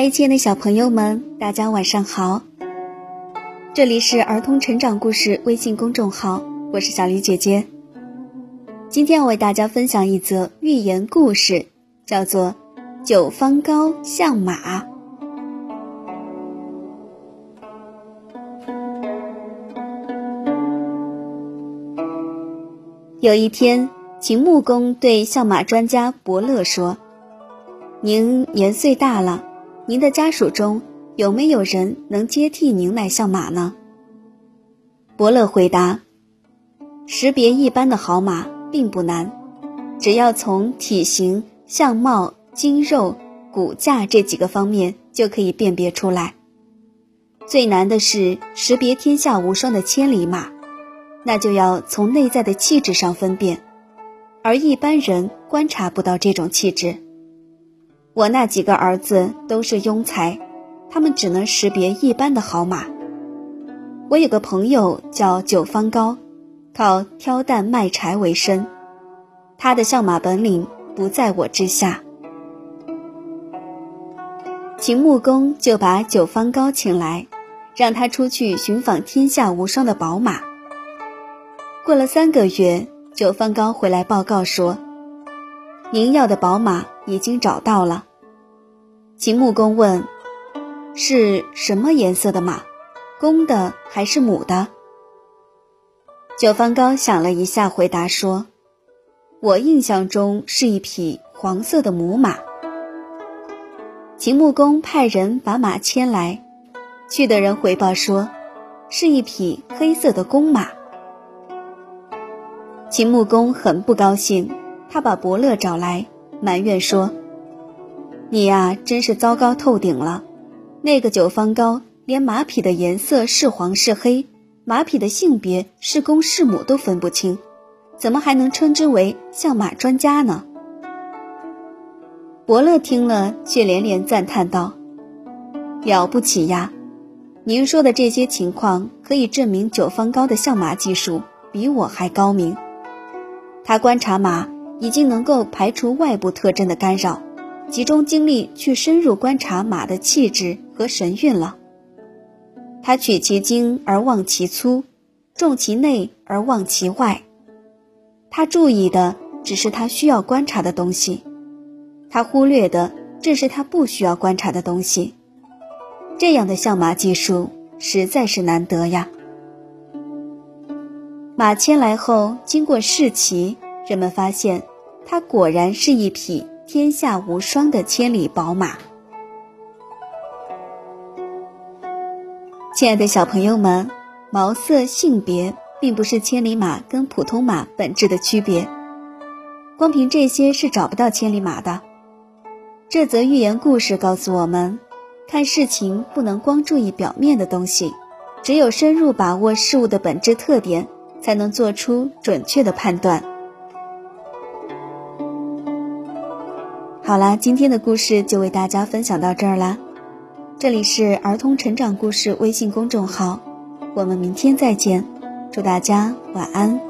嗨，亲爱的小朋友们，大家晚上好！这里是儿童成长故事微信公众号，我是小黎姐姐。今天要为大家分享一则寓言故事，叫做《九方高像马》。有一天，秦穆公对相马专家伯乐说：“您年岁大了。”您的家属中有没有人能接替您来相马呢？伯乐回答：“识别一般的好马并不难，只要从体型、相貌、筋肉、骨架这几个方面就可以辨别出来。最难的是识别天下无双的千里马，那就要从内在的气质上分辨，而一般人观察不到这种气质。”我那几个儿子都是庸才，他们只能识别一般的好马。我有个朋友叫九方高，靠挑担卖柴为生，他的相马本领不在我之下。秦穆公就把九方高请来，让他出去寻访天下无双的宝马。过了三个月，九方高回来报告说：“您要的宝马已经找到了。”秦穆公问：“是什么颜色的马？公的还是母的？”九方高想了一下，回答说：“我印象中是一匹黄色的母马。”秦穆公派人把马牵来，去的人回报说：“是一匹黑色的公马。”秦穆公很不高兴，他把伯乐找来，埋怨说。你呀，真是糟糕透顶了！那个九方高连马匹的颜色是黄是黑，马匹的性别是公是母都分不清，怎么还能称之为相马专家呢？伯乐听了，却连连赞叹道：“了不起呀！您说的这些情况，可以证明九方高的相马技术比我还高明。他观察马，已经能够排除外部特征的干扰。”集中精力去深入观察马的气质和神韵了。他取其精而忘其粗，重其内而忘其外。他注意的只是他需要观察的东西，他忽略的正是他不需要观察的东西。这样的相马技术实在是难得呀。马牵来后，经过试骑，人们发现，它果然是一匹。天下无双的千里宝马，亲爱的小朋友们，毛色、性别并不是千里马跟普通马本质的区别，光凭这些是找不到千里马的。这则寓言故事告诉我们，看事情不能光注意表面的东西，只有深入把握事物的本质特点，才能做出准确的判断。好啦，今天的故事就为大家分享到这儿啦。这里是儿童成长故事微信公众号，我们明天再见，祝大家晚安。